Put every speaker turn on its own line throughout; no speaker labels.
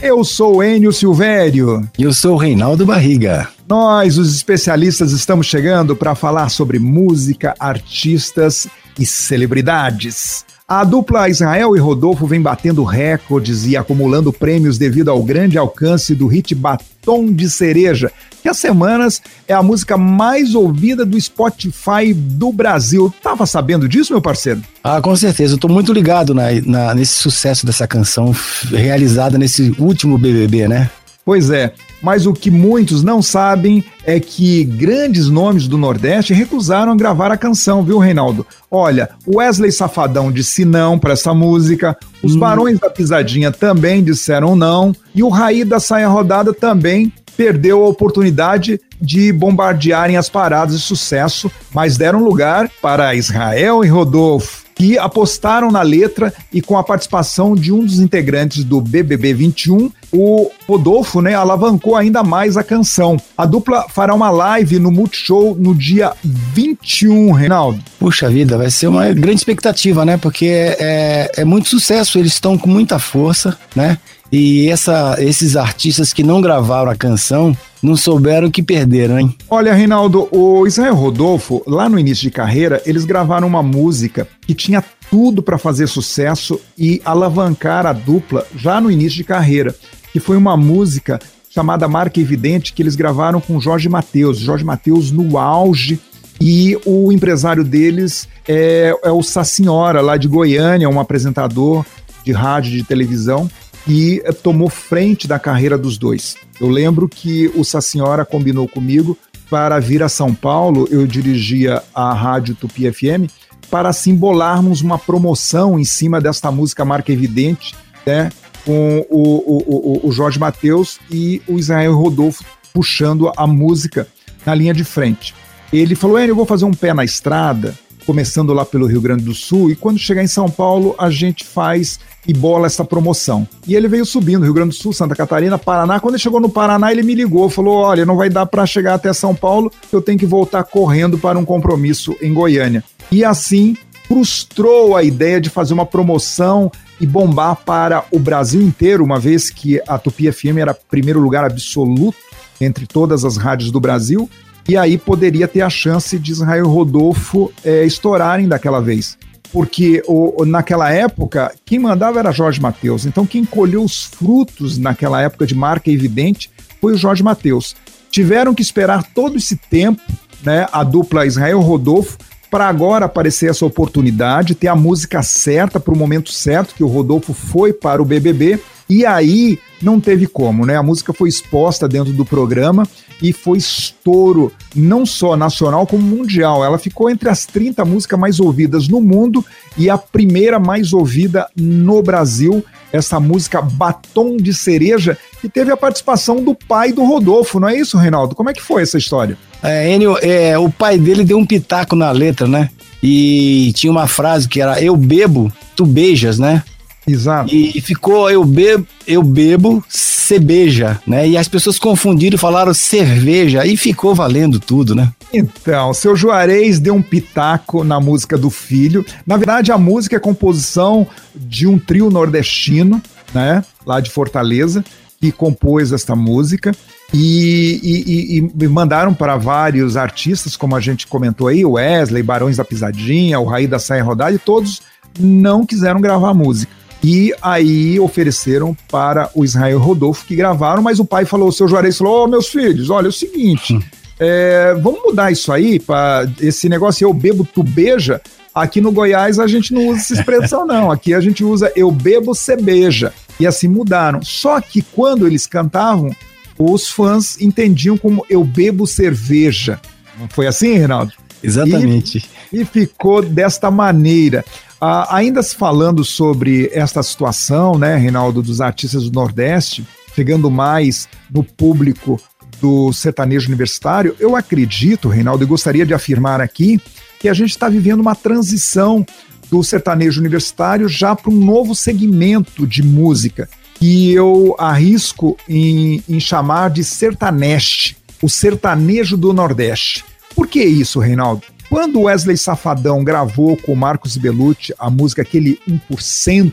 Eu sou Enio Silvério.
E eu sou o Reinaldo Barriga.
Nós, os especialistas, estamos chegando para falar sobre música, artistas e celebridades. A dupla Israel e Rodolfo vem batendo recordes e acumulando prêmios devido ao grande alcance do hit Batom de Cereja, que há semanas é a música mais ouvida do Spotify do Brasil. Tava sabendo disso, meu parceiro?
Ah, com certeza. Eu tô muito ligado na, na, nesse sucesso dessa canção realizada nesse último BBB, né?
Pois é, mas o que muitos não sabem é que grandes nomes do Nordeste recusaram gravar a canção, viu, Reinaldo? Olha, Wesley Safadão disse não para essa música, os hum. Barões da Pisadinha também disseram não, e o Raí da Saia Rodada também perdeu a oportunidade de bombardearem as paradas de sucesso, mas deram lugar para Israel e Rodolfo que apostaram na letra e com a participação de um dos integrantes do BBB 21, o Rodolfo, né, alavancou ainda mais a canção. A dupla fará uma live no Multishow no dia 21, Reinaldo.
Puxa vida, vai ser uma grande expectativa, né? Porque é, é, é muito sucesso, eles estão com muita força, né? E essa, esses artistas que não gravaram a canção não souberam que perderam, hein?
Olha, Reinaldo, o Israel Rodolfo, lá no início de carreira, eles gravaram uma música que tinha tudo para fazer sucesso e alavancar a dupla já no início de carreira, que foi uma música chamada Marca Evidente que eles gravaram com Jorge Mateus. Jorge Mateus no auge e o empresário deles é, é o Sacinhora, lá de Goiânia, um apresentador de rádio e de televisão e eh, tomou frente da carreira dos dois. Eu lembro que o Senhora combinou comigo para vir a São Paulo, eu dirigia a Rádio Tupi FM, para simbolarmos uma promoção em cima desta música Marca Evidente, né, com o, o, o, Jorge Mateus e o Israel Rodolfo puxando a música na linha de frente. Ele falou: eu vou fazer um pé na estrada, começando lá pelo Rio Grande do Sul, e quando chegar em São Paulo, a gente faz e bola essa promoção. E ele veio subindo, Rio Grande do Sul, Santa Catarina, Paraná. Quando ele chegou no Paraná, ele me ligou, falou: Olha, não vai dar para chegar até São Paulo, eu tenho que voltar correndo para um compromisso em Goiânia. E assim frustrou a ideia de fazer uma promoção e bombar para o Brasil inteiro, uma vez que a Tupi FM era primeiro lugar absoluto entre todas as rádios do Brasil e aí poderia ter a chance de Israel Rodolfo é, estourarem daquela vez. Porque o, naquela época, quem mandava era Jorge Mateus. Então, quem colheu os frutos naquela época de marca evidente foi o Jorge Mateus. Tiveram que esperar todo esse tempo, né, a dupla Israel Rodolfo, para agora aparecer essa oportunidade, ter a música certa para o momento certo, que o Rodolfo foi para o BBB. E aí não teve como, né? A música foi exposta dentro do programa e foi estouro, não só nacional como mundial. Ela ficou entre as 30 músicas mais ouvidas no mundo e a primeira mais ouvida no Brasil. Essa música Batom de Cereja, que teve a participação do pai do Rodolfo, não é isso, Reinaldo? Como é que foi essa história?
É, Enio, é, o pai dele deu um pitaco na letra, né? E tinha uma frase que era: Eu bebo, tu beijas, né?
Exato.
E ficou eu bebo, eu bebo, cerveja, né? E as pessoas confundiram e falaram cerveja e ficou valendo tudo, né?
Então, seu Juarez deu um pitaco na música do filho. Na verdade, a música é composição de um trio nordestino, né? Lá de Fortaleza, que compôs esta música. E, e, e, mandaram para vários artistas, como a gente comentou aí, Wesley, Barões da Pisadinha, o Raí da Saia Rodada, e todos não quiseram gravar a música. E aí ofereceram para o Israel Rodolfo que gravaram, mas o pai falou, o seu Juarez falou, ô oh, meus filhos, olha é o seguinte, hum. é, vamos mudar isso aí para esse negócio eu bebo, tu beija. Aqui no Goiás a gente não usa essa expressão não, aqui a gente usa eu bebo, cê beija. E assim mudaram. Só que quando eles cantavam, os fãs entendiam como eu bebo cerveja. Não foi assim, Reinaldo?
Exatamente.
E, e ficou desta maneira. Ah, ainda falando sobre esta situação, né, Reinaldo, dos artistas do Nordeste, chegando mais no público do sertanejo universitário, eu acredito, Reinaldo, e gostaria de afirmar aqui, que a gente está vivendo uma transição do sertanejo universitário já para um novo segmento de música, que eu arrisco em, em chamar de sertaneste, o sertanejo do Nordeste. Por que isso, Reinaldo? Quando Wesley Safadão gravou com Marcos Bellucci a música aquele 1%,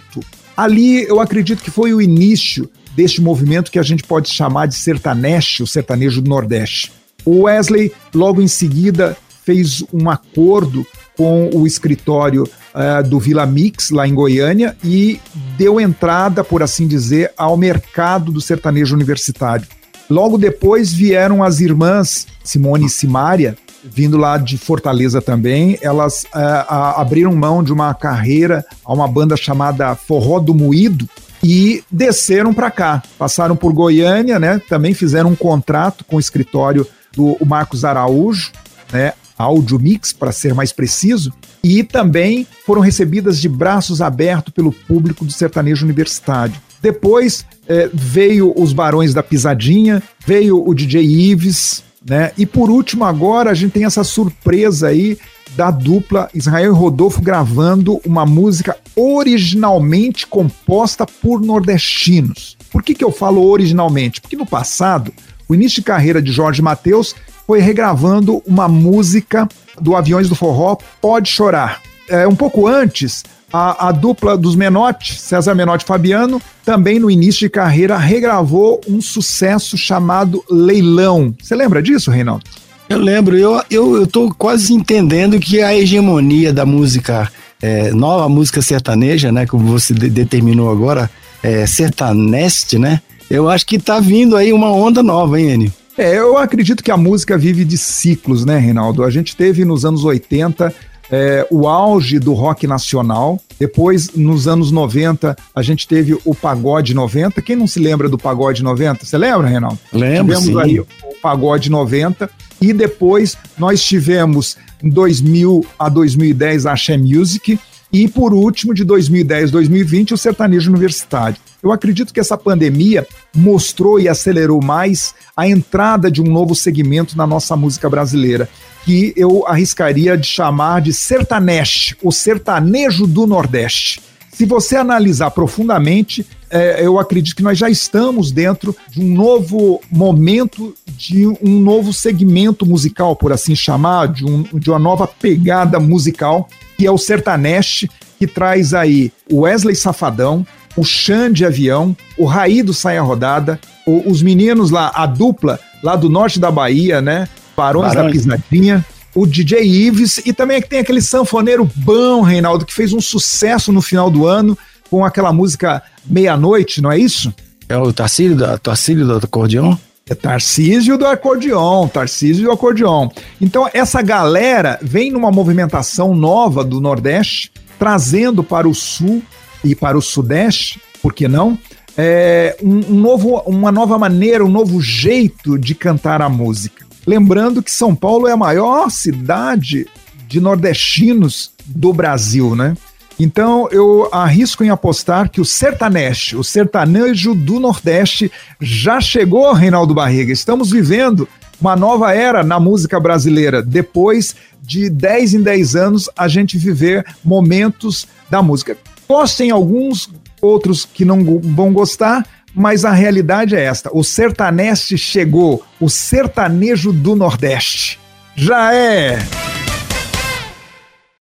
ali eu acredito que foi o início deste movimento que a gente pode chamar de sertanejo, o sertanejo do Nordeste. O Wesley, logo em seguida, fez um acordo com o escritório uh, do Vila Mix, lá em Goiânia, e deu entrada, por assim dizer, ao mercado do sertanejo universitário. Logo depois vieram as irmãs Simone e Simária, vindo lá de Fortaleza também. Elas uh, abriram mão de uma carreira a uma banda chamada Forró do Moído e desceram para cá. Passaram por Goiânia, né? Também fizeram um contrato com o escritório do Marcos Araújo, né? Audio Mix, para ser mais preciso, e também foram recebidas de braços abertos pelo público do sertanejo universitário. Depois eh, veio os Barões da Pisadinha, veio o DJ Ives, né? E por último, agora a gente tem essa surpresa aí da dupla Israel e Rodolfo gravando uma música originalmente composta por nordestinos. Por que, que eu falo originalmente? Porque no passado, o início de carreira de Jorge Mateus foi regravando uma música do Aviões do Forró, Pode Chorar. É, um pouco antes, a, a, dupla dos Menotti, César Menotti e Fabiano, também no início de carreira regravou um sucesso chamado Leilão. Você lembra disso, Reinaldo?
Eu lembro, eu, eu, eu tô quase entendendo que a hegemonia da música, é, nova música sertaneja, né, como você de, determinou agora, é, sertaneste, né? Eu acho que tá vindo aí uma onda nova, hein, Enio?
É, eu acredito que a música vive de ciclos, né, Reinaldo? A gente teve nos anos 80 é, o auge do rock nacional. Depois, nos anos 90, a gente teve o Pagode 90. Quem não se lembra do Pagode 90? Você lembra, Reinaldo?
Lembro,
Tivemos sim. aí o Pagode 90. E depois nós tivemos, em 2000 a 2010, a Axé Music. E por último, de 2010 a 2020, o sertanejo universitário. Eu acredito que essa pandemia mostrou e acelerou mais a entrada de um novo segmento na nossa música brasileira, que eu arriscaria de chamar de sertanejo, o sertanejo do Nordeste. Se você analisar profundamente, é, eu acredito que nós já estamos dentro de um novo momento, de um novo segmento musical, por assim chamar, de, um, de uma nova pegada musical, que é o sertanejo, que traz aí o Wesley Safadão, o Xande Avião, o Raí do Saia Rodada, o, os meninos lá, a dupla lá do norte da Bahia, né? Barões, Barões. da Pisadinha, o DJ Ives e também tem aquele sanfoneiro bom, Reinaldo, que fez um sucesso no final do ano com aquela música Meia-Noite, não é isso?
É o Tarcísio, da, Tarcísio do acordeão?
É Tarcísio do acordeon, Tarcísio do acordeon. Então, essa galera vem numa movimentação nova do Nordeste, trazendo para o Sul e para o Sudeste, por que não? É, um, um novo, uma nova maneira, um novo jeito de cantar a música. Lembrando que São Paulo é a maior cidade de nordestinos do Brasil, né? Então eu arrisco em apostar que o sertanejo, o sertanejo do Nordeste, já chegou, Reinaldo Barriga. Estamos vivendo uma nova era na música brasileira. Depois de 10 em 10 anos, a gente viver momentos da música. Gostem alguns, outros que não vão gostar, mas a realidade é esta: o sertanejo chegou, o sertanejo do Nordeste. Já é!